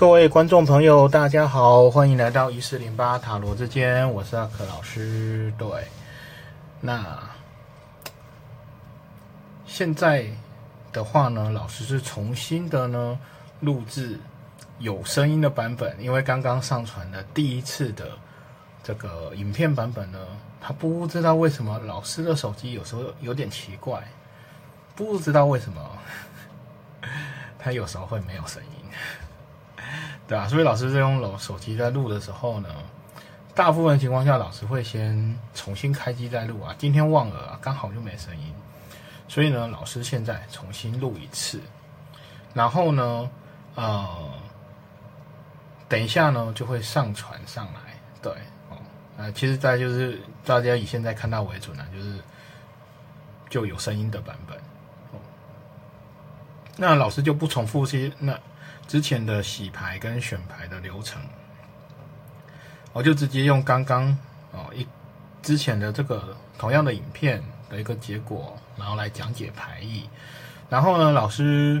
各位观众朋友，大家好，欢迎来到一四零八塔罗之间，我是阿克老师。对，那现在的话呢，老师是重新的呢录制有声音的版本，因为刚刚上传的第一次的这个影片版本呢，他不知道为什么老师的手机有时候有点奇怪，不知道为什么 他有时候会没有声音。对啊，所以老师在用手手机在录的时候呢，大部分情况下老师会先重新开机再录啊。今天忘了，刚好就没声音，所以呢，老师现在重新录一次，然后呢，呃，等一下呢就会上传上来。对，哦，呃，其实在就是大家以现在看到为准啊，就是就有声音的版本。哦，那老师就不重复些那。之前的洗牌跟选牌的流程，我就直接用刚刚哦一之前的这个同样的影片的一个结果，然后来讲解牌意。然后呢，老师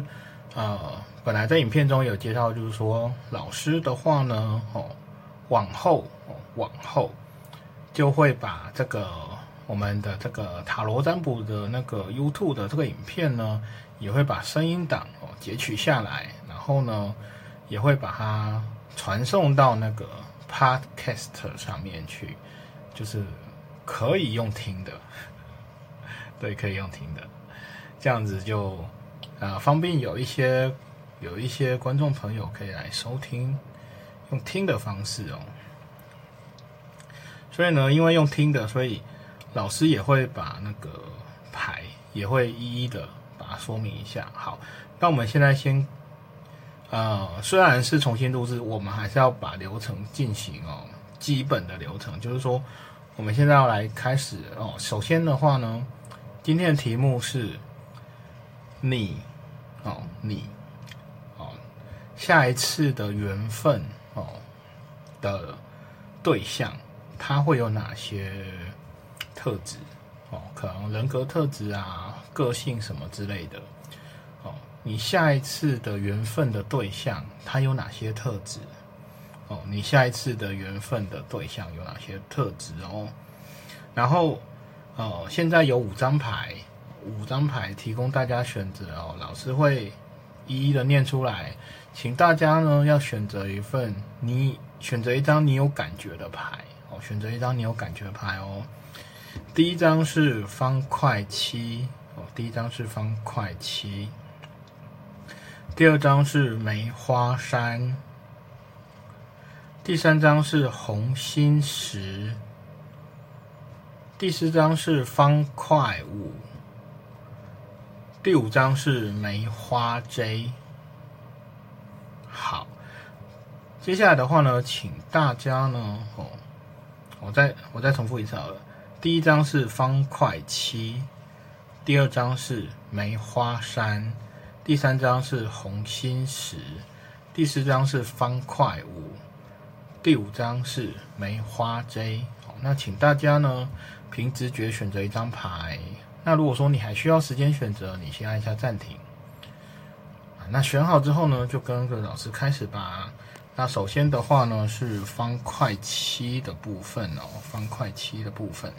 呃本来在影片中有介绍，就是说老师的话呢，哦往后哦往后就会把这个我们的这个塔罗占卜的那个 YouTube 的这个影片呢，也会把声音档哦截取下来。然后呢，也会把它传送到那个 Podcast 上面去，就是可以用听的，对，可以用听的，这样子就啊方便有一些有一些观众朋友可以来收听，用听的方式哦。所以呢，因为用听的，所以老师也会把那个牌也会一一的把它说明一下。好，那我们现在先。呃，虽然是重新录制，我们还是要把流程进行哦。基本的流程就是说，我们现在要来开始哦。首先的话呢，今天的题目是你哦，你哦，下一次的缘分哦的对象，他会有哪些特质哦？可能人格特质啊，个性什么之类的。你下一次的缘分的对象，他有哪些特质？哦，你下一次的缘分的对象有哪些特质哦？然后，哦，现在有五张牌，五张牌提供大家选择哦。老师会一一的念出来，请大家呢要选择一份你选择一张你有感觉的牌哦，选择一张你有感觉的牌哦。第一张是方块七哦，第一张是方块七。第二张是梅花山，第三张是红心石，第四张是方块五，第五张是梅花 J。好，接下来的话呢，请大家呢，哦，我再我再重复一次好了。第一张是方块七，第二张是梅花山。第三张是红心石，第四张是方块五，第五张是梅花 J。那请大家呢凭直觉选择一张牌。那如果说你还需要时间选择，你先按一下暂停。那选好之后呢，就跟着老师开始吧。那首先的话呢是方块七的部分哦，方块七的部分。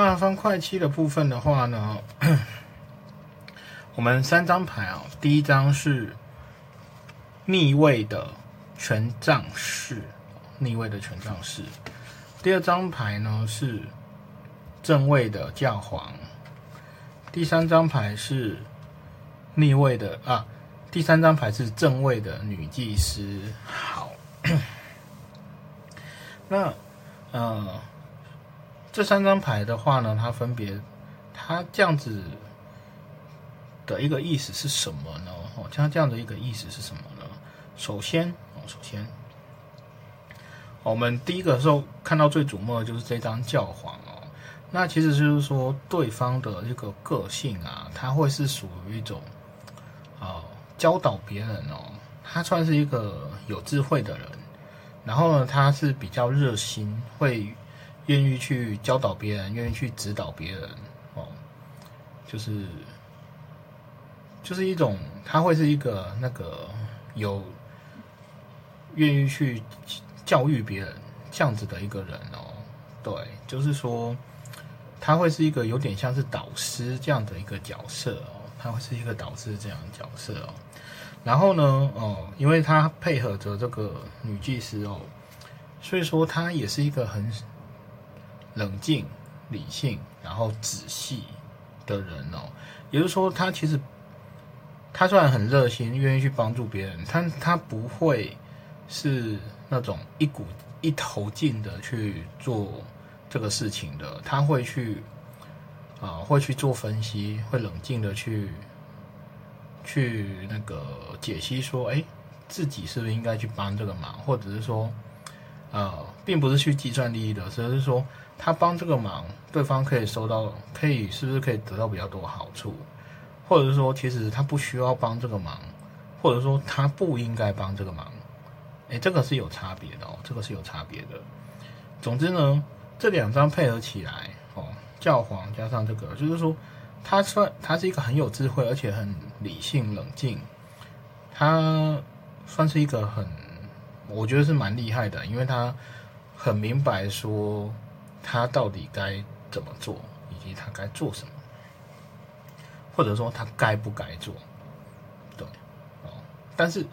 那方块七的部分的话呢，我们三张牌啊，第一张是逆位的权杖四，逆位的权杖四。第二张牌呢是正位的教皇，第三张牌是逆位的啊，第三张牌是正位的女祭司。好，那呃。这三张牌的话呢，它分别，它这样子的一个意思是什么呢？哦，它这样的一个意思是什么呢？首先，哦，首先，我们第一个时候看到最瞩目的就是这张教皇哦。那其实就是说，对方的这个个性啊，他会是属于一种，哦，教导别人哦，他算是一个有智慧的人，然后呢，他是比较热心，会。愿意去教导别人，愿意去指导别人，哦，就是，就是一种他会是一个那个有愿意去教育别人这样子的一个人哦。对，就是说他会是一个有点像是导师这样的一个角色哦，他会是一个导师这样的角色哦。然后呢，哦，因为他配合着这个女技师哦，所以说他也是一个很冷静、理性，然后仔细的人哦。也就是说，他其实他虽然很热心，愿意去帮助别人，他他不会是那种一股一头劲的去做这个事情的，他会去啊，会去做分析，会冷静的去。去那个解析说，哎，自己是不是应该去帮这个忙，或者是说，呃，并不是去计算利益的，而是说他帮这个忙，对方可以收到，可以是不是可以得到比较多好处，或者是说，其实他不需要帮这个忙，或者说他不应该帮这个忙，哎，这个是有差别的哦，这个是有差别的。总之呢，这两张配合起来，哦，教皇加上这个，就是说。他算他是一个很有智慧，而且很理性冷静。他算是一个很，我觉得是蛮厉害的，因为他很明白说他到底该怎么做，以及他该做什么，或者说他该不该做。对，哦，但是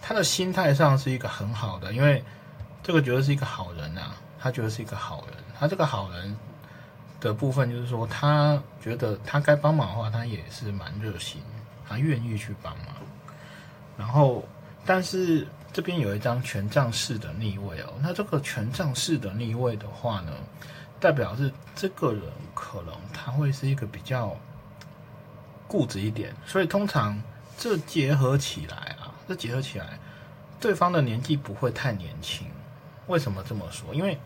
他的心态上是一个很好的，因为这个觉得是一个好人啊，他觉得是一个好人，他这个好人。的部分就是说，他觉得他该帮忙的话，他也是蛮热心，他愿意去帮忙。然后，但是这边有一张权杖四的逆位哦，那这个权杖四的逆位的话呢，代表是这个人可能他会是一个比较固执一点，所以通常这结合起来啊，这结合起来，对方的年纪不会太年轻。为什么这么说？因为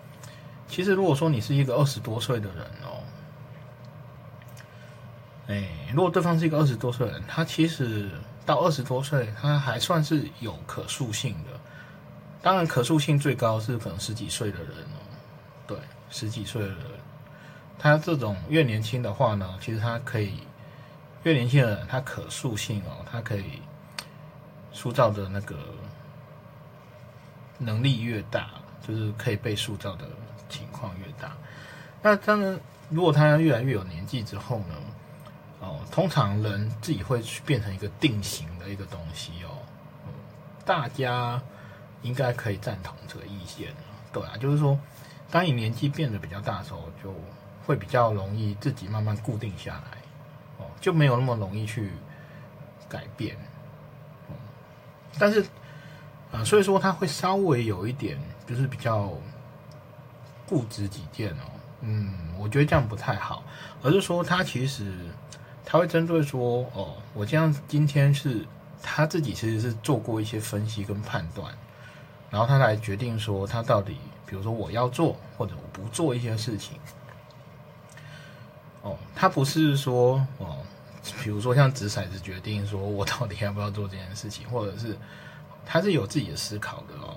其实，如果说你是一个二十多岁的人哦，哎，如果对方是一个二十多岁的人，他其实到二十多岁，他还算是有可塑性的。当然，可塑性最高是可能十几岁的人哦，对，十几岁的人，他这种越年轻的话呢，其实他可以越年轻的人，他可塑性哦，他可以塑造的那个能力越大，就是可以被塑造的。情况越大，那当然，如果他越来越有年纪之后呢？通常人自己会去变成一个定型的一个东西哦。大家应该可以赞同这个意见，对啊，就是说，当你年纪变得比较大的时候，就会比较容易自己慢慢固定下来，哦，就没有那么容易去改变。但是，啊，所以说他会稍微有一点，就是比较。固执己见哦，嗯，我觉得这样不太好，而是说他其实他会针对说，哦，我这样今天是他自己其实是做过一些分析跟判断，然后他来决定说他到底，比如说我要做或者我不做一些事情，哦，他不是说哦，比如说像掷骰子决定说我到底要不要做这件事情，或者是他是有自己的思考的哦。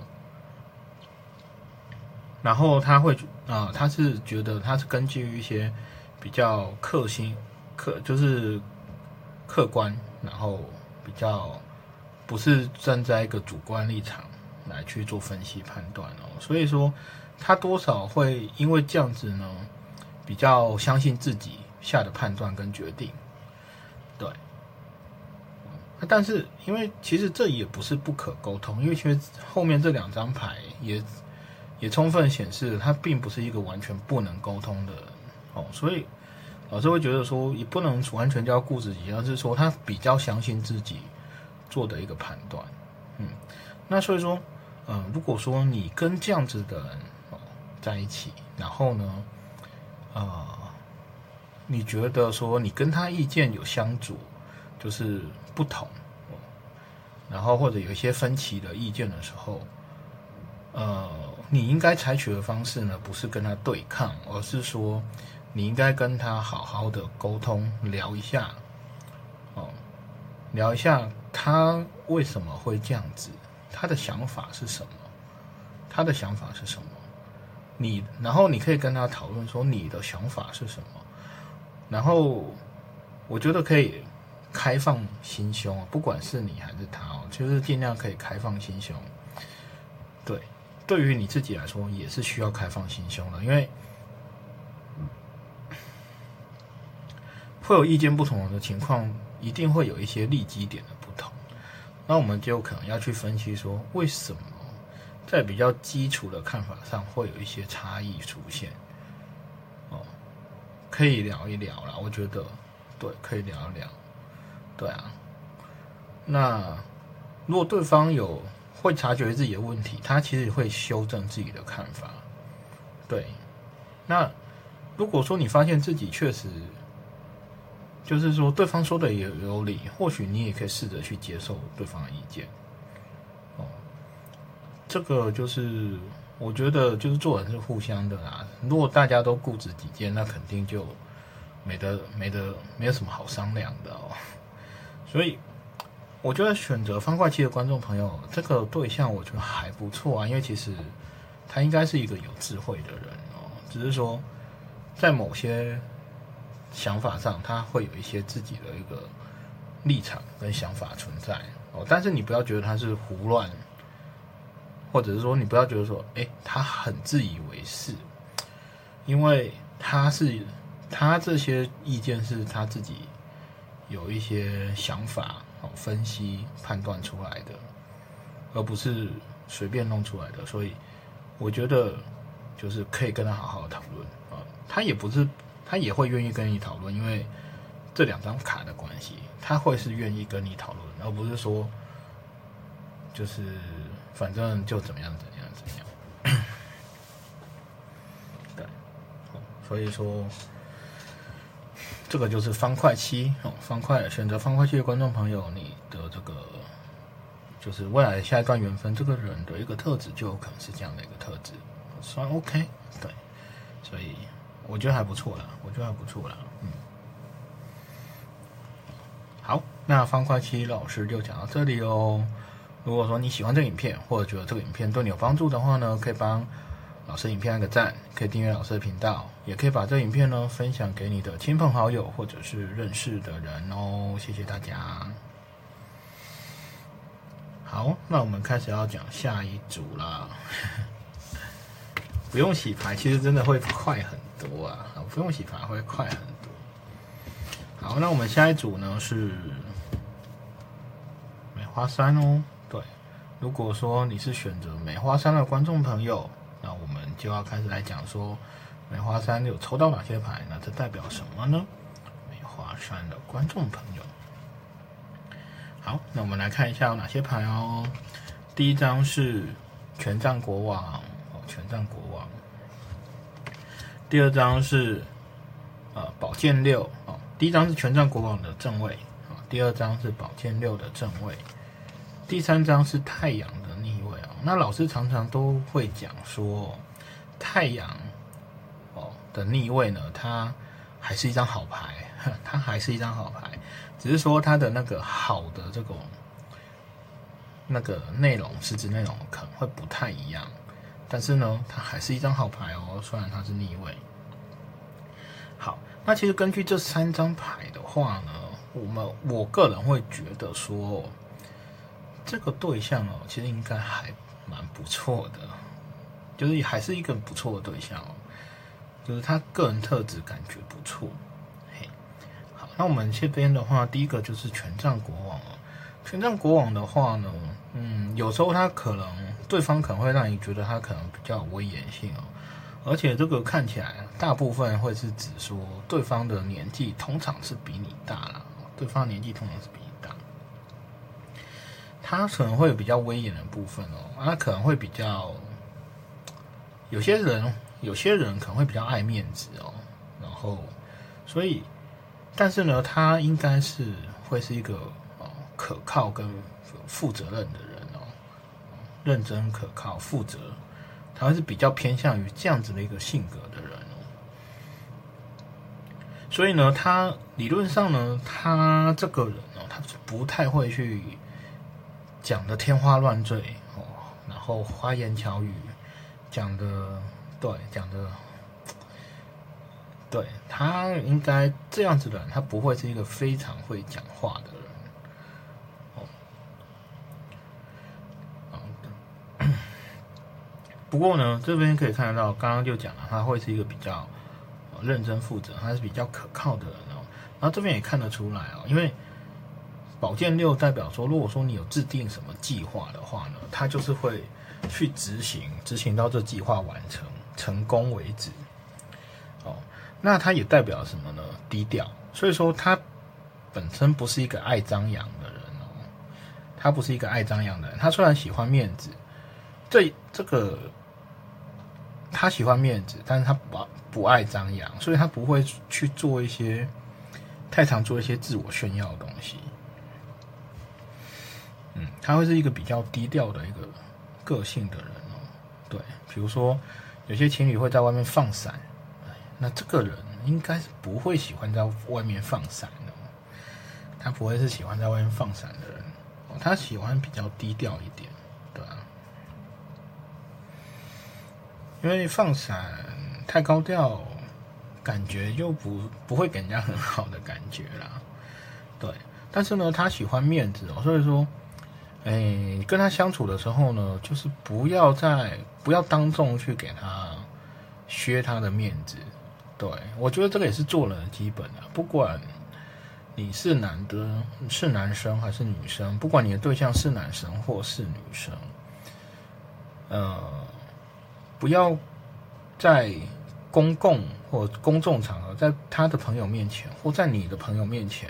然后他会啊，他是觉得他是根据一些比较客心客，就是客观，然后比较不是站在一个主观立场来去做分析判断哦。所以说他多少会因为这样子呢，比较相信自己下的判断跟决定。对，但是因为其实这也不是不可沟通，因为其实后面这两张牌也。也充分显示他并不是一个完全不能沟通的人哦，所以老师会觉得说也不能完全叫顾自己，而是说他比较相信自己做的一个判断。嗯，那所以说，嗯，如果说你跟这样子的人在一起，然后呢，呃，你觉得说你跟他意见有相左，就是不同，然后或者有一些分歧的意见的时候，呃。你应该采取的方式呢，不是跟他对抗，而是说，你应该跟他好好的沟通，聊一下，哦，聊一下他为什么会这样子，他的想法是什么，他的想法是什么，你，然后你可以跟他讨论说你的想法是什么，然后我觉得可以开放心胸，不管是你还是他哦，就是尽量可以开放心胸。对，对于你自己来说也是需要开放心胸的，因为会有意见不同的情况，一定会有一些利基点的不同。那我们就可能要去分析说，为什么在比较基础的看法上会有一些差异出现？哦，可以聊一聊啦，我觉得对，可以聊一聊。对啊，那如果对方有会察觉自己的问题，他其实会修正自己的看法。对，那如果说你发现自己确实就是说对方说的也有理，或许你也可以试着去接受对方的意见。哦，这个就是我觉得就是做人是互相的啦。如果大家都固执己见，那肯定就没得没得没有什么好商量的哦。所以，我觉得选择方块期的观众朋友，这个对象我觉得还不错啊，因为其实他应该是一个有智慧的人哦，只是说在某些想法上，他会有一些自己的一个立场跟想法存在哦。但是你不要觉得他是胡乱，或者是说你不要觉得说，哎，他很自以为是，因为他是他这些意见是他自己。有一些想法哦，分析判断出来的，而不是随便弄出来的。所以我觉得就是可以跟他好好讨论啊。他也不是，他也会愿意跟你讨论，因为这两张卡的关系，他会是愿意跟你讨论，而不是说就是反正就怎么样怎么样怎么样。对，所以说。这个就是方块七哦，方块选择方块七的观众朋友，你的这个就是未来下一段缘分，这个人的一个特质就有可能是这样的一个特质，算 OK，对，所以我觉得还不错了，我觉得还不错了，嗯，好，那方块七老师就讲到这里哦。如果说你喜欢这个影片，或者觉得这个影片对你有帮助的话呢，可以帮。老师影片按个赞，可以订阅老师的频道，也可以把这影片呢分享给你的亲朋好友或者是认识的人哦。谢谢大家。好，那我们开始要讲下一组啦。不用洗牌，其实真的会快很多啊！不用洗牌会快很多。好，那我们下一组呢是梅花三哦。对，如果说你是选择梅花三的观众朋友。那我们就要开始来讲说，梅花三有抽到哪些牌？那这代表什么呢？梅花三的观众朋友，好，那我们来看一下有哪些牌哦。第一张是权杖国王哦，权杖国。第二张是呃宝剑六哦，第一张是权杖国王的正位啊，第二张是宝剑六的正位，第三张是太阳的逆位啊。那老师常常都会讲说，太阳哦的逆位呢，它还是一张好牌，它还是一张好牌，只是说它的那个好的这种那个内容，实质内容可能会不太一样，但是呢，它还是一张好牌哦，虽然它是逆位。好，那其实根据这三张牌的话呢，我们我个人会觉得说，这个对象哦，其实应该还。蛮不错的，就是还是一个不错的对象哦，就是他个人特质感觉不错。嘿，好，那我们这边的话，第一个就是权杖国王哦。权杖国王的话呢，嗯，有时候他可能对方可能会让你觉得他可能比较有威严性哦，而且这个看起来大部分会是指说对方的年纪通常是比你大了，对方年纪通常是比你大。他可能会有比较威严的部分哦，他可能会比较有些人，有些人可能会比较爱面子哦，然后所以，但是呢，他应该是会是一个哦可靠跟负责任的人，认真可靠负责，他是比较偏向于这样子的一个性格的人哦，所以呢，他理论上呢，他这个人哦，他是不太会去。讲的天花乱坠哦，然后花言巧语，讲的对，讲的对他应该这样子的人，他不会是一个非常会讲话的人。哦，不过呢，这边可以看得到，刚刚就讲了，他会是一个比较认真负责，他是比较可靠的人哦。然后这边也看得出来哦，因为宝剑六代表说，如果说你有制定什么计划的话呢，他就是会去执行，执行到这计划完成成功为止。哦，那他也代表什么呢？低调。所以说他本身不是一个爱张扬的人哦，他不是一个爱张扬的人。他虽然喜欢面子，这这个他喜欢面子，但是他不不爱张扬，所以他不会去做一些太常做一些自我炫耀的东西。嗯，他会是一个比较低调的一个个性的人哦。对，比如说有些情侣会在外面放伞。那这个人应该是不会喜欢在外面放伞的，他不会是喜欢在外面放伞的人，他喜欢比较低调一点，对啊，因为放伞太高调，感觉又不不会给人家很好的感觉啦，对，但是呢，他喜欢面子哦，所以说，哎，跟他相处的时候呢，就是不要在不要当众去给他削他的面子。对，我觉得这个也是做人的基本啊。不管你是男的，是男生还是女生，不管你的对象是男生或是女生，呃，不要在公共或公众场合，在他的朋友面前或在你的朋友面前，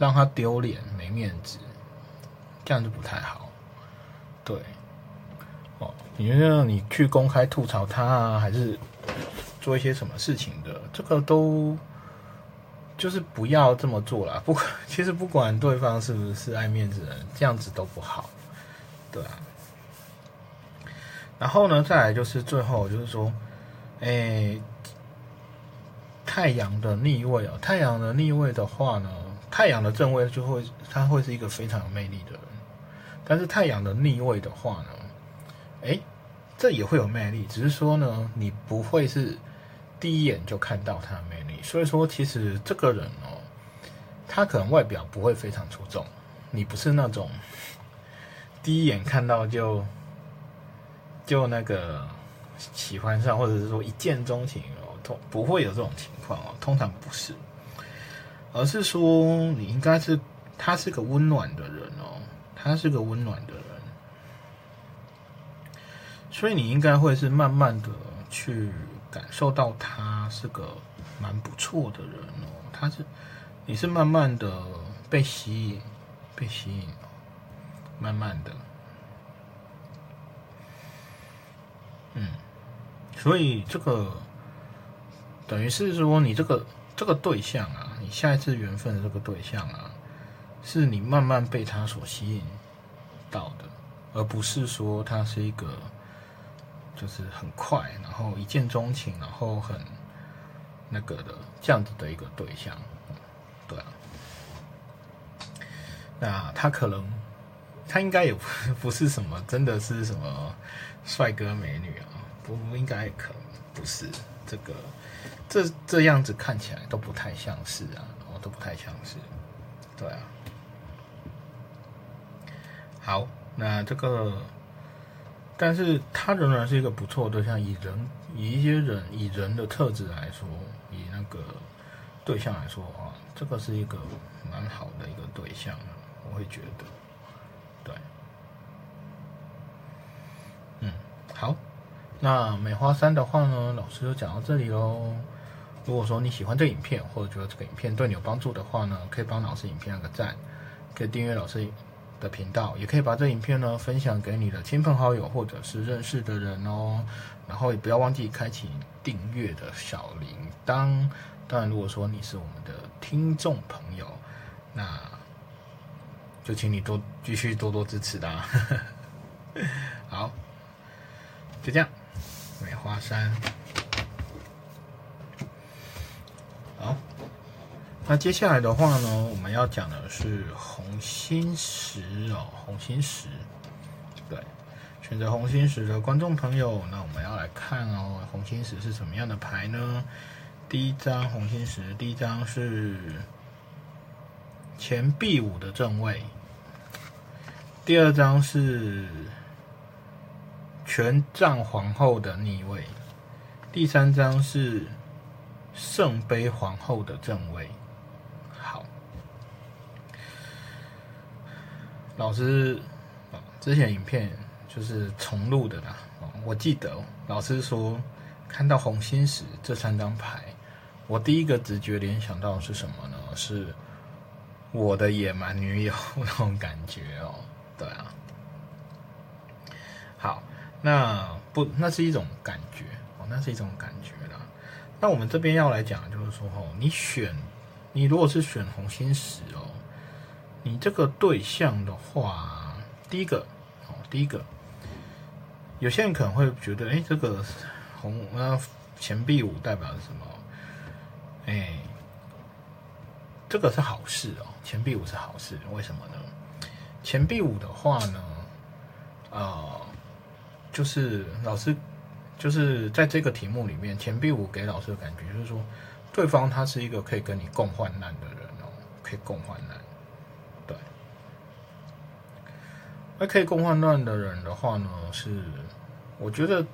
让他丢脸没面子，这样就不太好。对，哦，你觉得你去公开吐槽他啊，还是？做一些什么事情的，这个都就是不要这么做了。不管其实不管对方是不是爱面子的人，这样子都不好，对啊。然后呢，再来就是最后就是说，哎，太阳的逆位哦，太阳的逆位的话呢，太阳的正位就会他会是一个非常有魅力的人，但是太阳的逆位的话呢，哎，这也会有魅力，只是说呢，你不会是。第一眼就看到他的魅力，所以说其实这个人哦，他可能外表不会非常出众，你不是那种第一眼看到就就那个喜欢上，或者是说一见钟情哦，通不会有这种情况哦，通常不是，而是说你应该是他是个温暖的人哦，他是个温暖的人，所以你应该会是慢慢的去。感受到他是个蛮不错的人哦，他是，你是慢慢的被吸引，被吸引，慢慢的，嗯，所以这个等于是说，你这个这个对象啊，你下一次缘分的这个对象啊，是你慢慢被他所吸引到的，而不是说他是一个。就是很快，然后一见钟情，然后很那个的这样子的一个对象，对啊。那他可能，他应该也不 不是什么，真的是什么帅哥美女啊？不，应该可能不是这个，这这样子看起来都不太像是啊，哦，都不太像是，对啊。好，那这个。但是他仍然是一个不错的对象，以人以一些人以人的特质来说，以那个对象来说啊，这个是一个蛮好的一个对象，我会觉得，对，嗯，好，那梅花三的话呢，老师就讲到这里喽。如果说你喜欢这影片，或者觉得这个影片对你有帮助的话呢，可以帮老师影片按个赞，可以订阅老师。的频道也可以把这影片呢分享给你的亲朋好友或者是认识的人哦，然后也不要忘记开启订阅的小铃铛。当然，如果说你是我们的听众朋友，那就请你多继续多多支持啦。好，就这样，梅花山。好。那接下来的话呢，我们要讲的是红心石哦，红心石。对，选择红心石的观众朋友，那我们要来看哦，红心石是什么样的牌呢？第一张红心十，第一张是前 B 五的正位，第二张是权杖皇后的逆位，第三张是圣杯皇后的正位。好，老师之前影片就是重录的啦。我记得老师说，看到红心时这三张牌。我第一个直觉联想到是什么呢？是我的野蛮女友那种感觉哦，对啊。好，那不，那是一种感觉哦，那是一种感觉啦。那我们这边要来讲，就是说哦，你选，你如果是选红心十哦，你这个对象的话，第一个哦，第一个，有些人可能会觉得，哎，这个红那钱币五代表什么？哎，这个是好事哦，钱币五是好事，为什么呢？钱币五的话呢，呃，就是老师就是在这个题目里面，钱币五给老师的感觉就是说，对方他是一个可以跟你共患难的人哦，可以共患难，对。那可以共患难的人的话呢，是我觉得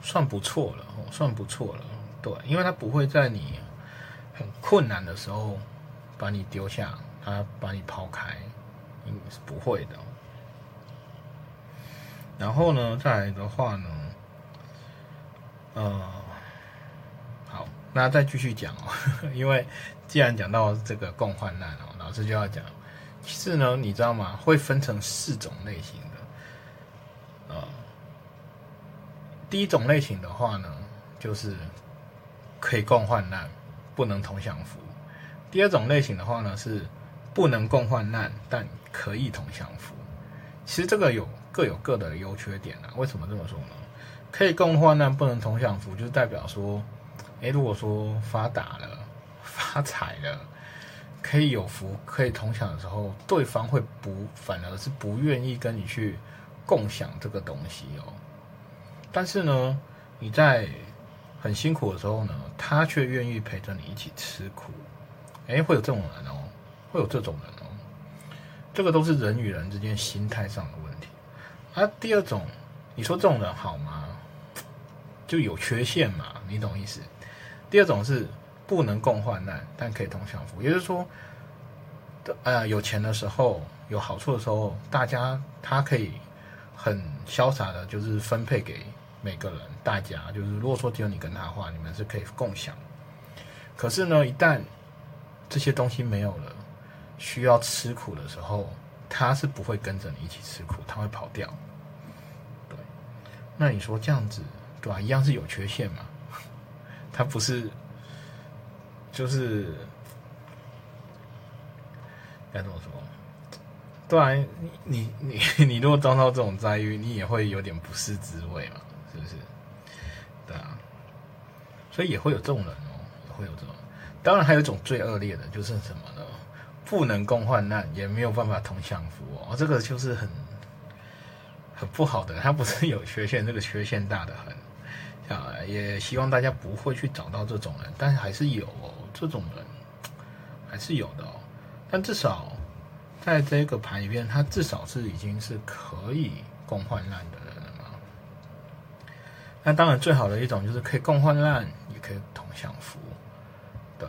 算不错了，算不错了，对，因为他不会在你。很困难的时候，把你丢下，他把你抛开，嗯，是不会的。然后呢，再来的话呢，呃，好，那再继续讲哦，因为既然讲到这个共患难哦，老师就要讲，其实呢，你知道吗？会分成四种类型的，呃，第一种类型的话呢，就是可以共患难。不能同享福。第二种类型的话呢，是不能共患难，但可以同享福。其实这个有各有各的优缺点啊。为什么这么说呢？可以共患难，不能同享福，就是代表说，诶，如果说发达了、发财了，可以有福，可以同享的时候，对方会不反而是不愿意跟你去共享这个东西哦。但是呢，你在很辛苦的时候呢，他却愿意陪着你一起吃苦，哎，会有这种人哦，会有这种人哦，这个都是人与人之间心态上的问题。啊，第二种，你说这种人好吗？就有缺陷嘛，你懂意思？第二种是不能共患难，但可以同享福，也就是说，呃，有钱的时候，有好处的时候，大家他可以很潇洒的，就是分配给。每个人，大家就是，如果说只有你跟他的话，你们是可以共享。可是呢，一旦这些东西没有了，需要吃苦的时候，他是不会跟着你一起吃苦，他会跑掉。对，那你说这样子，对吧？一样是有缺陷嘛？他不是，就是该怎么说？对啊，你你你 你如果遭到这种遭遇，你也会有点不是滋味嘛？是不是？对啊，所以也会有这种人哦，也会有这种。当然，还有一种最恶劣的，就是什么呢？不能共患难，也没有办法同享福哦。这个就是很很不好的，他不是有缺陷，这个缺陷大的很。啊，也希望大家不会去找到这种人，但是还是有哦，这种人还是有的哦。但至少在这个牌里面，他至少是已经是可以共患难的人了嘛。那当然，最好的一种就是可以共患难，也可以同享福，对。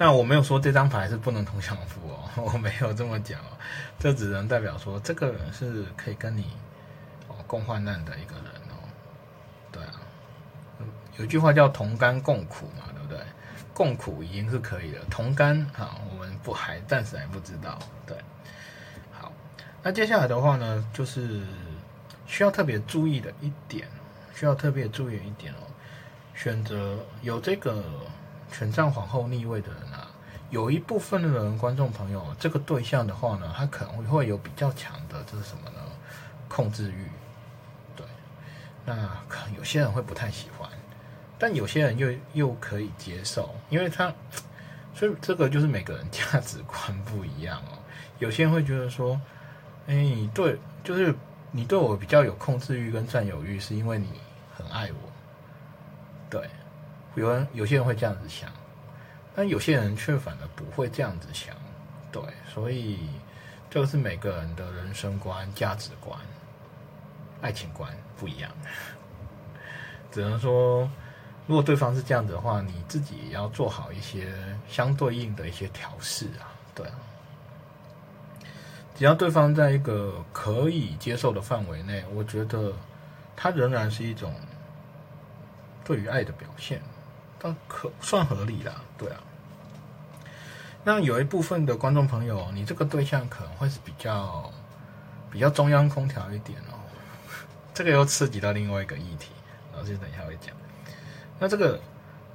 那我没有说这张牌是不能同享福哦，我没有这么讲哦，这只能代表说这个人是可以跟你哦共患难的一个人哦，对啊。有句话叫同甘共苦嘛，对不对？共苦已经是可以的，同甘啊，我们不还暂时还不知道，对。好，那接下来的话呢，就是。需要特别注意的一点，需要特别注意一点哦。选择有这个权杖皇后逆位的人啊，有一部分的人，观众朋友，这个对象的话呢，他可能会有比较强的，这是什么呢？控制欲。对，那可能有些人会不太喜欢，但有些人又又可以接受，因为他，所以这个就是每个人价值观不一样哦。有些人会觉得说，哎，对，就是。你对我比较有控制欲跟占有欲，是因为你很爱我，对，有人有些人会这样子想，但有些人却反而不会这样子想，对，所以这个是每个人的人生观、价值观、爱情观不一样，只能说，如果对方是这样子的话，你自己也要做好一些相对应的一些调试啊，对。只要对方在一个可以接受的范围内，我觉得他仍然是一种对于爱的表现，但可算合理啦，对啊。那有一部分的观众朋友，你这个对象可能会是比较比较中央空调一点哦，这个又刺激到另外一个议题，老师等一下会讲。那这个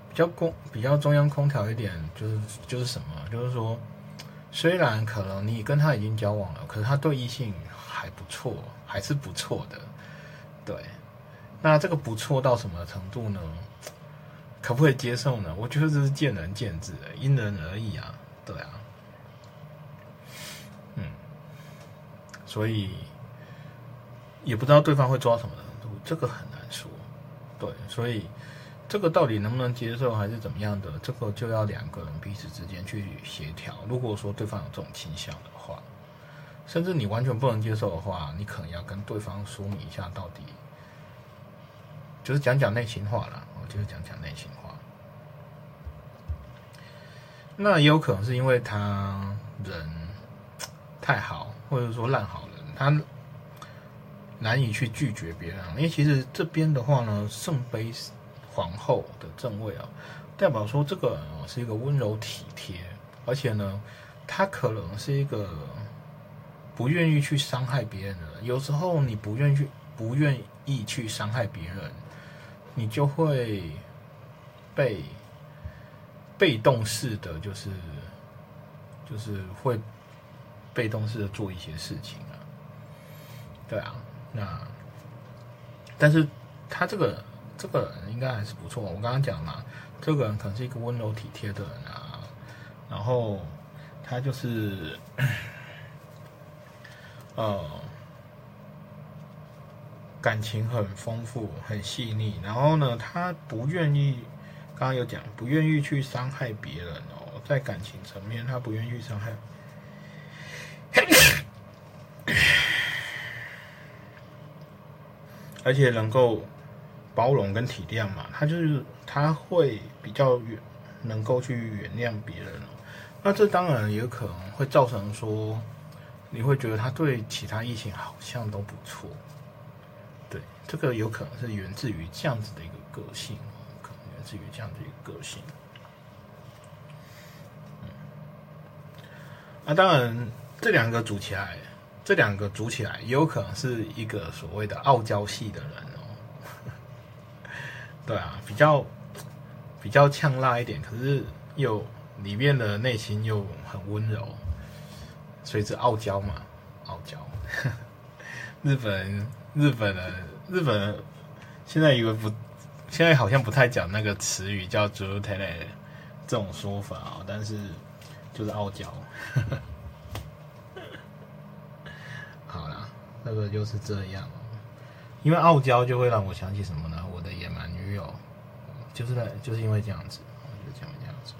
比较公比较中央空调一点，就是就是什么？就是说。虽然可能你跟他已经交往了，可是他对异性还不错，还是不错的，对。那这个不错到什么程度呢？可不可以接受呢？我觉得这是见仁见智的，因人而异啊，对啊。嗯，所以也不知道对方会做到什么程度，这个很难说，对，所以。这个到底能不能接受，还是怎么样的？这个就要两个人彼此之间去协调。如果说对方有这种倾向的话，甚至你完全不能接受的话，你可能要跟对方说明一下，到底就是讲讲内心话了。就是讲讲内心话。那也有可能是因为他人太好，或者说烂好人，他难以去拒绝别人。因为其实这边的话呢，圣杯。皇后的正位啊，代表说这个人哦是一个温柔体贴，而且呢，他可能是一个不愿意去伤害别人的人。有时候你不愿意去不愿意去伤害别人，你就会被被动式的，就是就是会被动式的做一些事情啊。对啊，那但是他这个。这个应该还是不错。我刚刚讲嘛，这个人可能是一个温柔体贴的人啊，然后他就是 呃感情很丰富、很细腻。然后呢，他不愿意，刚刚有讲，不愿意去伤害别人哦，在感情层面，他不愿意伤害，而且能够。包容跟体谅嘛，他就是他会比较原能够去原谅别人那这当然也可能会造成说，你会觉得他对其他异性好像都不错。这个有可能是源自于这样子的一个个性，可能源自于这样的一个个性。嗯，那当然这两个组起来，这两个组起来也有可能是一个所谓的傲娇系的人哦。对啊，比较比较呛辣一点，可是又里面的内心又很温柔，所以是傲娇嘛，傲娇。日本日本的日本现在以为不，现在好像不太讲那个词语叫“猪 u t e 这种说法啊，但是就是傲娇。好啦，那个就是这样。因为傲娇就会让我想起什么呢？我的野蛮女友，就是在就是因为这样子，就讲这样子。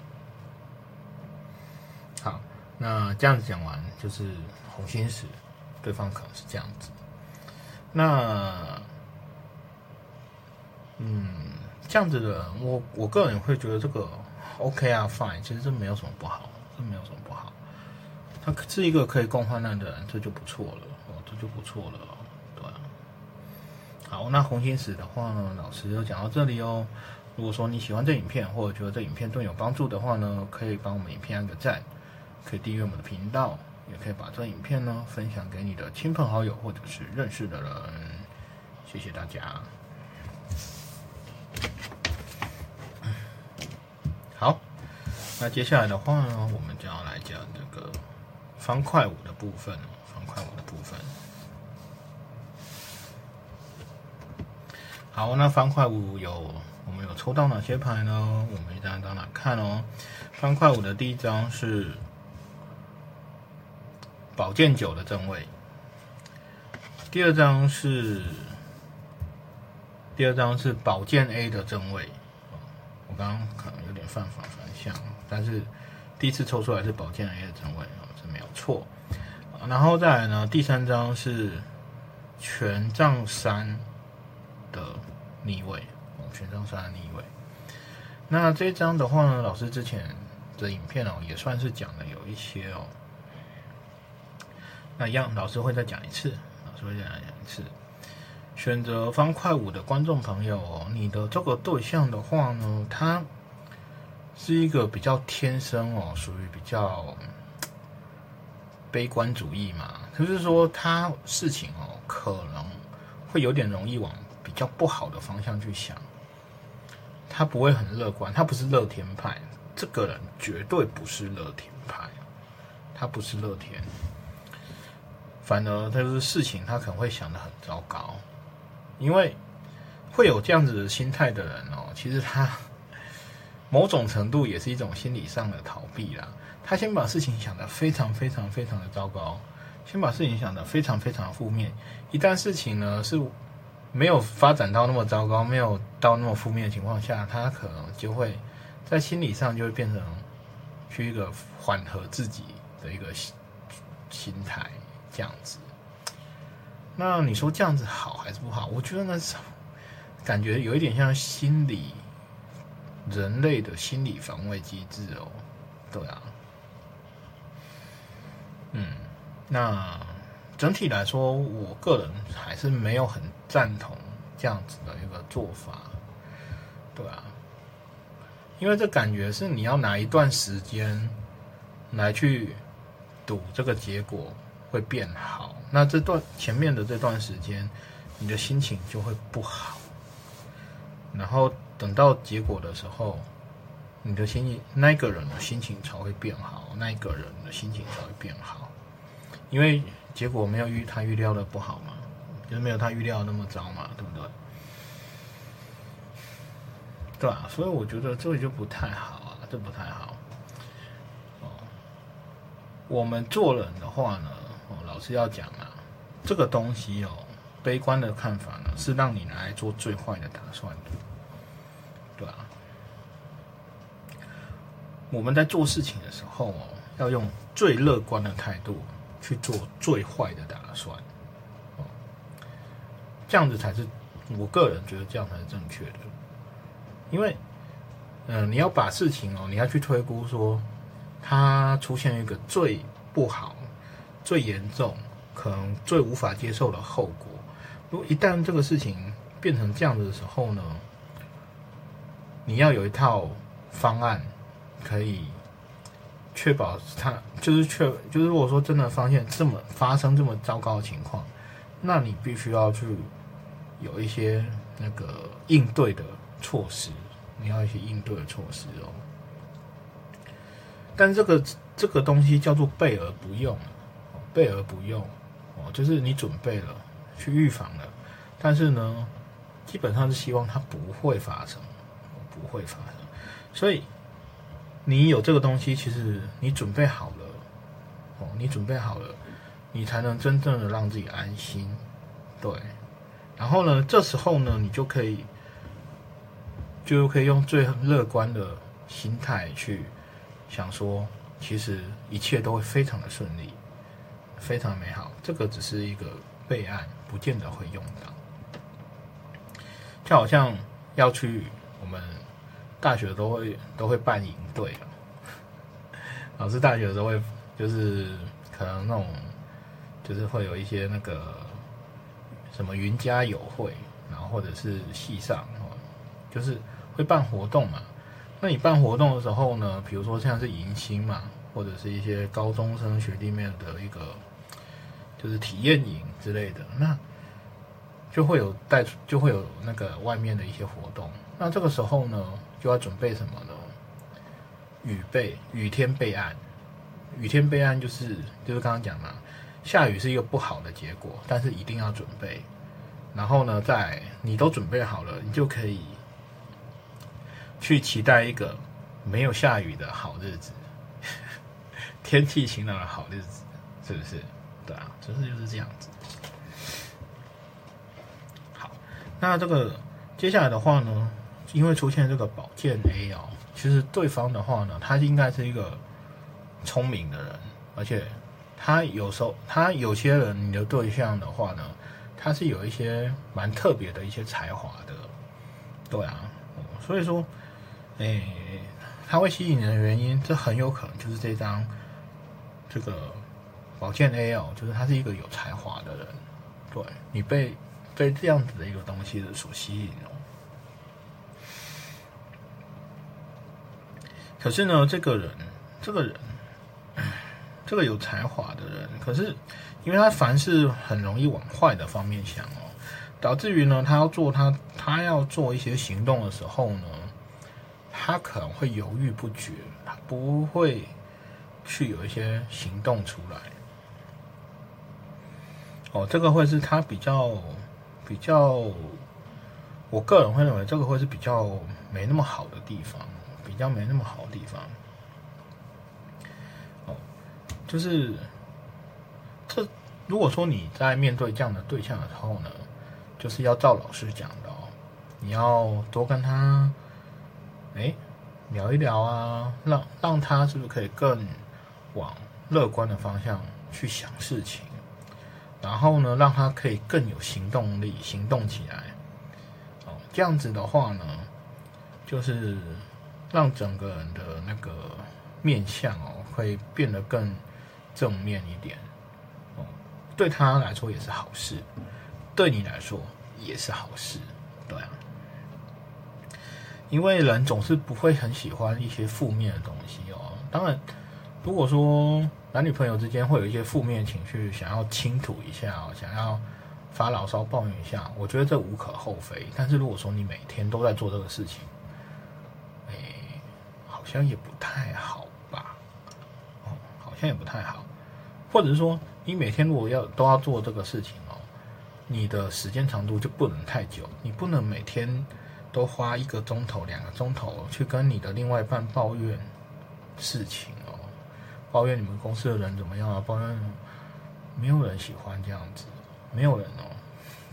好，那这样子讲完就是红心石，对方可能是这样子。那，嗯，这样子的，我我个人会觉得这个 OK 啊，Fine，其实这没有什么不好，这没有什么不好。他是一个可以共患难的人，这就不错了，哦，这就不错了。对好，那红心史的话呢，老师就讲到这里哦。如果说你喜欢这影片，或者觉得这影片对你有帮助的话呢，可以帮我们影片按个赞，可以订阅我们的频道，也可以把这影片呢分享给你的亲朋好友或者是认识的人。谢谢大家。好，那接下来的话呢，我们就要来讲这个方块五的部分，方块五的部分。好，那方块五有我们有抽到哪些牌呢？我们一张一张来看哦。方块五的第一张是宝剑九的正位，第二张是第二张是宝剑 A 的正位，我刚刚可能有点犯法反向，但是第一次抽出来是宝剑 A 的正位哦，这没有错。然后再来呢，第三张是权杖三的逆位，权杖三的逆位。那这张的话呢，老师之前的影片哦，也算是讲的有一些哦。那一样，老师会再讲一次，老师会再讲一次。选择方块五的观众朋友哦，你的这个对象的话呢，他是一个比较天生哦，属于比较悲观主义嘛，就是说他事情哦，可能会有点容易往比较不好的方向去想，他不会很乐观，他不是乐天派，这个人绝对不是乐天派，他不是乐天，反而他就是事情，他可能会想的很糟糕。因为会有这样子的心态的人哦，其实他某种程度也是一种心理上的逃避啦。他先把事情想得非常非常非常的糟糕，先把事情想得非常非常的负面。一旦事情呢是没有发展到那么糟糕，没有到那么负面的情况下，他可能就会在心理上就会变成去一个缓和自己的一个心心态这样子。那你说这样子好还是不好？我觉得那是感觉有一点像心理人类的心理防卫机制哦，对啊，嗯，那整体来说，我个人还是没有很赞同这样子的一个做法，对啊，因为这感觉是你要拿一段时间来去赌这个结果会变好。那这段前面的这段时间，你的心情就会不好，然后等到结果的时候，你的心情那个人的心情才会变好，那一个人的心情才会变好，因为结果没有预他预料的不好嘛，就没有他预料那么糟嘛，对不对？对吧？所以我觉得这就不太好啊，这不太好。哦，我们做人的话呢？哦，老师要讲啊，这个东西哦，悲观的看法呢，是让你来做最坏的打算的，对啊。我们在做事情的时候哦，要用最乐观的态度去做最坏的打算，哦，这样子才是我个人觉得这样才是正确的，因为，嗯，你要把事情哦，你要去推估说，它出现一个最不好。最严重，可能最无法接受的后果。如果一旦这个事情变成这样子的时候呢，你要有一套方案，可以确保它就是确就是如果说真的发现这么发生这么糟糕的情况，那你必须要去有一些那个应对的措施，你要一些应对的措施哦。但这个这个东西叫做备而不用。备而不用，哦，就是你准备了，去预防了，但是呢，基本上是希望它不会发生，不会发生。所以你有这个东西，其实你准备好了，哦，你准备好了，你才能真正的让自己安心，对。然后呢，这时候呢，你就可以，就可以用最乐观的心态去想说，其实一切都会非常的顺利。非常美好，这个只是一个备案，不见得会用到。就好像要去我们大学都会都会办营队 老师大学的时候会就是可能那种就是会有一些那个什么云家友会，然后或者是系上，就是会办活动嘛。那你办活动的时候呢，比如说像是迎新嘛，或者是一些高中生学弟妹的一个。就是体验营之类的，那就会有带，就会有那个外面的一些活动。那这个时候呢，就要准备什么呢？雨备，雨天备案。雨天备案就是就是刚刚讲嘛，下雨是一个不好的结果，但是一定要准备。然后呢，在你都准备好了，你就可以去期待一个没有下雨的好日子，天气晴朗的好日子，是不是？对啊，其实就是这样子。好，那这个接下来的话呢，因为出现这个宝剑 A 哦，其实对方的话呢，他应该是一个聪明的人，而且他有时候他有些人你的对象的话呢，他是有一些蛮特别的一些才华的，对啊，所以说，哎，他会吸引人的原因，这很有可能就是这张这个宝剑 A 哦，就是他是一个有才华的人，对你被被这样子的一个东西所吸引哦。可是呢，这个人，这个人，这个有才华的人，可是因为他凡事很容易往坏的方面想哦，导致于呢，他要做他他要做一些行动的时候呢，他可能会犹豫不决，他不会去有一些行动出来。哦，这个会是他比较比较，我个人会认为这个会是比较没那么好的地方。比较没那么好的地方，哦，就是这如果说你在面对这样的对象的时候呢，就是要照老师讲的哦，你要多跟他哎聊一聊啊，让让他是不是可以更往乐观的方向去想事情，然后呢，让他可以更有行动力，行动起来，哦，这样子的话呢，就是。让整个人的那个面相哦，会变得更正面一点哦，对他来说也是好事，对你来说也是好事，对啊。因为人总是不会很喜欢一些负面的东西哦。当然，如果说男女朋友之间会有一些负面情绪，想要倾吐一下，想要发牢骚抱怨一下，我觉得这无可厚非。但是如果说你每天都在做这个事情，好像也不太好吧，哦，好像也不太好，或者是说，你每天如果要都要做这个事情哦，你的时间长度就不能太久，你不能每天都花一个钟头、两个钟头去跟你的另外一半抱怨事情，抱怨你们公司的人怎么样啊？抱怨没有人喜欢这样子，没有人哦，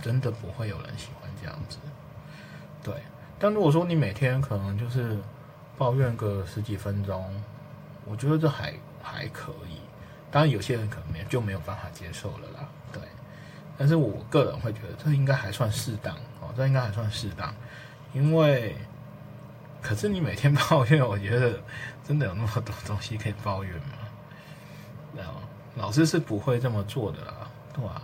真的不会有人喜欢这样子，对。但如果说你每天可能就是。抱怨个十几分钟，我觉得这还还可以。当然，有些人可能没就没有办法接受了啦。对，但是我个人会觉得这应该还算适当哦，这应该还算适当。因为，可是你每天抱怨，我觉得真的有那么多东西可以抱怨吗？老师是不会这么做的啦，对吧？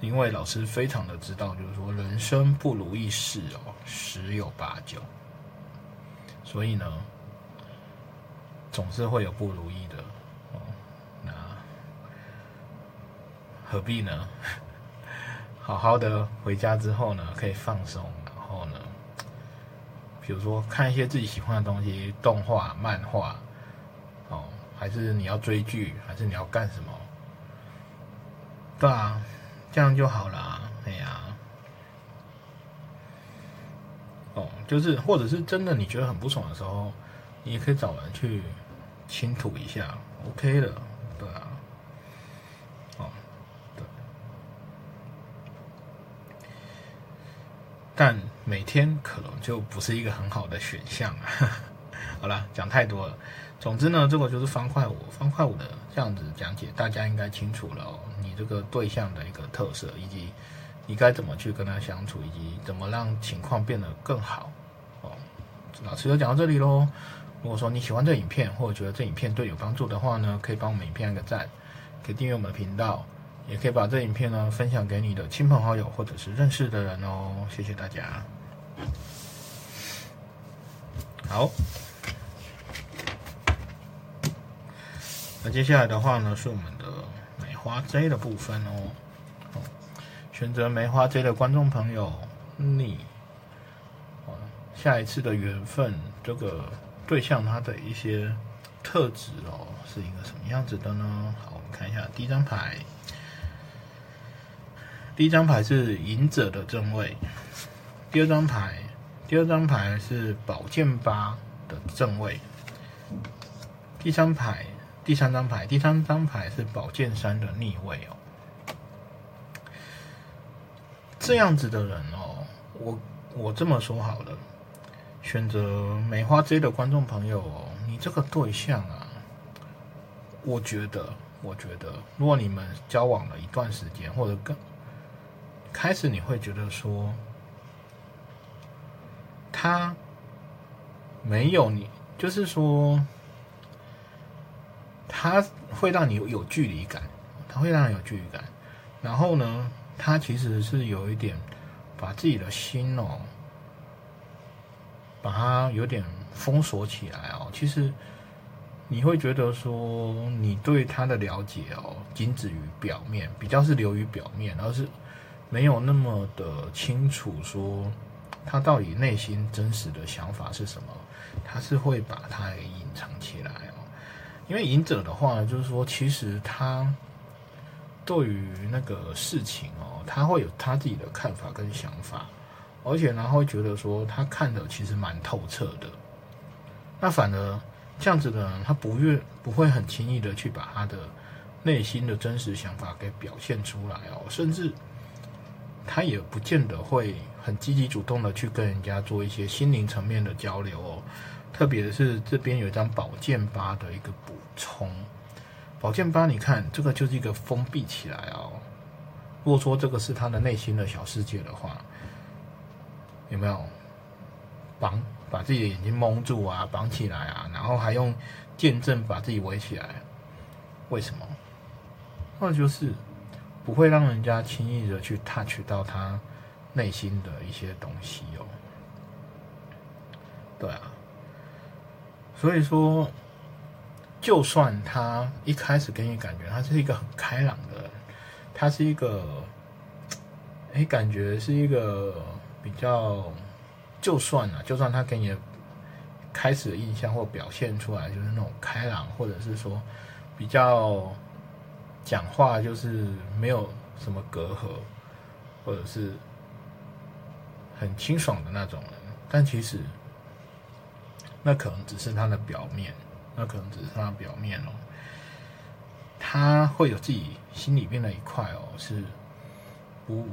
因为老师非常的知道，就是说人生不如意事哦，十有八九。所以呢，总是会有不如意的哦。那何必呢？好好的回家之后呢，可以放松，然后呢，比如说看一些自己喜欢的东西，动画、漫画，还是你要追剧，还是你要干什么？对啊，这样就好了。哎呀。哦，就是，或者是真的你觉得很不爽的时候，你也可以找人去倾吐一下，OK 的，对啊，哦，对，但每天可能就不是一个很好的选项啊。好了，讲太多了。总之呢，这个就是方块五，方块五的这样子讲解，大家应该清楚了。你这个对象的一个特色以及。你该怎么去跟他相处，以及怎么让情况变得更好？哦，老师就讲到这里喽。如果说你喜欢这影片，或者觉得这影片对有帮助的话呢，可以帮我们影片按个赞，可以订阅我们的频道，也可以把这影片呢分享给你的亲朋好友或者是认识的人哦。谢谢大家。好，那接下来的话呢，是我们的梅花 J 的部分哦。选择梅花 J 的观众朋友，你，下一次的缘分，这个对象他的一些特质哦，是一个什么样子的呢？好，我们看一下第一张牌，第一张牌是隐者的正位，第二张牌，第二张牌是宝剑八的正位，第三牌，第三张牌，第三张牌是宝剑三的逆位哦。这样子的人哦，我我这么说好了，选择梅花 J 的观众朋友，你这个对象啊，我觉得，我觉得，如果你们交往了一段时间，或者更开始，你会觉得说，他没有你，就是说，他会让你有距离感，他会让你有距离感，然后呢，他其实是有一点。把自己的心哦，把它有点封锁起来哦。其实你会觉得说，你对他的了解哦，仅止于表面，比较是流于表面，而是没有那么的清楚说他到底内心真实的想法是什么。他是会把它给隐藏起来。因为隐者的话，就是说，其实他对于那个事情哦。他会有他自己的看法跟想法，而且呢，会觉得说他看的其实蛮透彻的。那反而这样子的人，他不愿不会很轻易的去把他的内心的真实想法给表现出来哦，甚至他也不见得会很积极主动的去跟人家做一些心灵层面的交流哦。特别是这边有一张宝剑八的一个补充，宝剑八，你看这个就是一个封闭起来哦。如果说这个是他的内心的小世界的话，有没有绑把自己的眼睛蒙住啊，绑起来啊，然后还用剑阵把自己围起来？为什么？那就是不会让人家轻易的去 touch 到他内心的一些东西哦。对啊，所以说，就算他一开始给你感觉他是一个很开朗的人。他是一个，哎，感觉是一个比较，就算啊，就算他给你开始的印象或表现出来就是那种开朗，或者是说比较讲话就是没有什么隔阂，或者是很清爽的那种人，但其实那可能只是他的表面，那可能只是他的表面哦。他会有自己心里面的一块哦，是不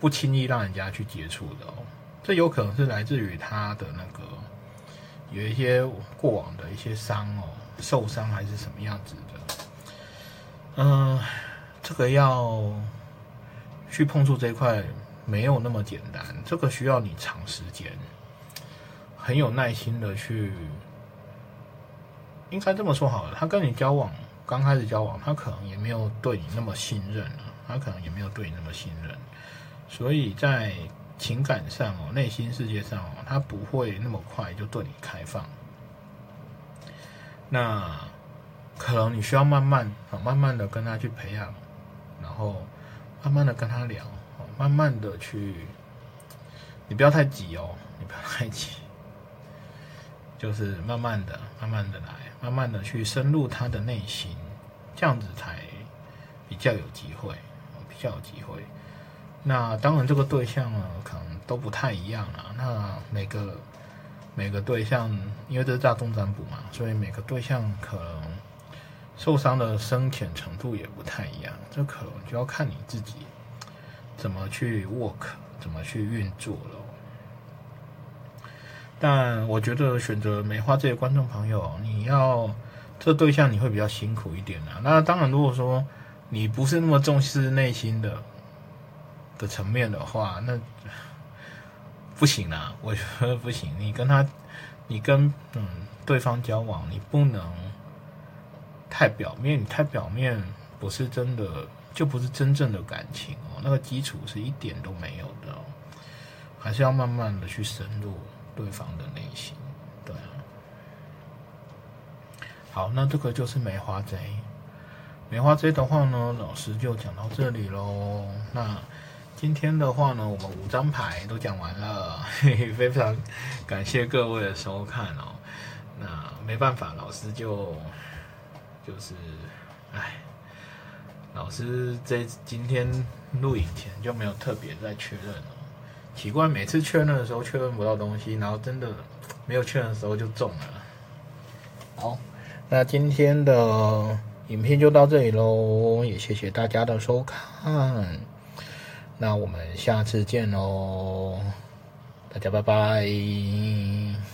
不轻易让人家去接触的哦。这有可能是来自于他的那个有一些过往的一些伤哦，受伤还是什么样子的。嗯，这个要去碰触这一块没有那么简单，这个需要你长时间，很有耐心的去。应该这么说好了，他跟你交往。刚开始交往，他可能也没有对你那么信任了，他可能也没有对你那么信任，所以在情感上哦，内心世界上哦，他不会那么快就对你开放。那可能你需要慢慢啊，慢慢的跟他去培养，然后慢慢的跟他聊，慢慢的去，你不要太急哦，你不要太急，就是慢慢的、慢慢的来。慢慢的去深入他的内心，这样子才比较有机会，比较有机会。那当然，这个对象呢，可能都不太一样啊。那每个每个对象，因为这是大众占卜嘛，所以每个对象可能受伤的深浅程度也不太一样。这可能就要看你自己怎么去 work，怎么去运作了。但我觉得选择梅花这些观众朋友，你要这对象你会比较辛苦一点啊。那当然，如果说你不是那么重视内心的的层面的话，那不行啊。我觉得不行。你跟他，你跟嗯对方交往，你不能太表面。你太表面，不是真的，就不是真正的感情哦。那个基础是一点都没有的，还是要慢慢的去深入。对方的内心，对啊。好，那这个就是梅花贼。梅花贼的话呢，老师就讲到这里喽。那今天的话呢，我们五张牌都讲完了，嘿嘿，非常感谢各位的收看哦。那没办法，老师就就是，哎，老师这今天录影前就没有特别再确认了。奇怪，每次确认的时候确认不到东西，然后真的没有确认的时候就中了。好，那今天的影片就到这里喽，也谢谢大家的收看。那我们下次见喽。大家拜拜。